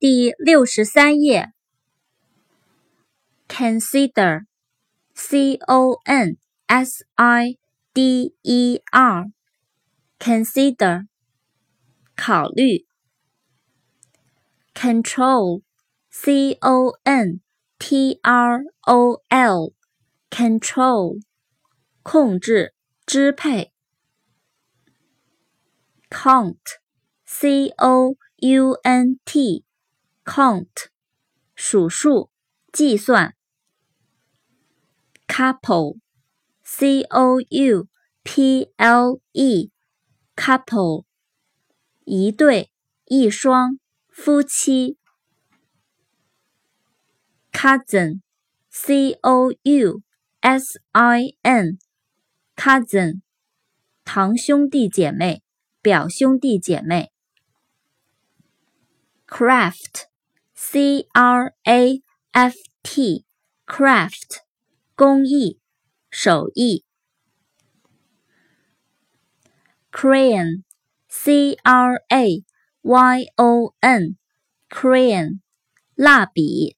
第六十三页。Consider，c o n s i d e r，consider，考虑。Control，c o n t r o l，control，控制、支配。，count，C-O-U-N-T Count，数数、计算。Couple，c o u p l e，couple，一对、一双、夫妻。Cousin，c o u s i n，cousin，堂兄弟姐妹。表兄弟姐妹。Craft Craft，c r a f t，craft，工艺、手艺。Crayon，c r a y o n，crayon，蜡笔。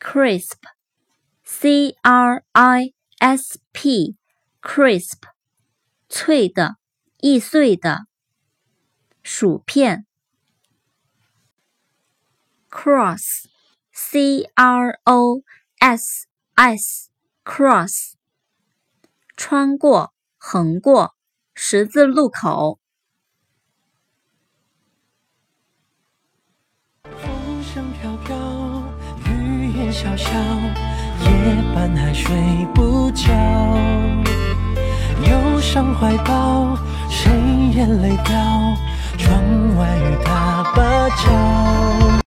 Crisp，c r i s p，crisp。脆的，易碎的。薯片。 Cross，c r o s s，cross，穿过，横过，十字路口。风声飘飘，雨也潇潇，夜半还睡不着。忧伤怀抱，谁眼泪掉？窗外雨打芭蕉。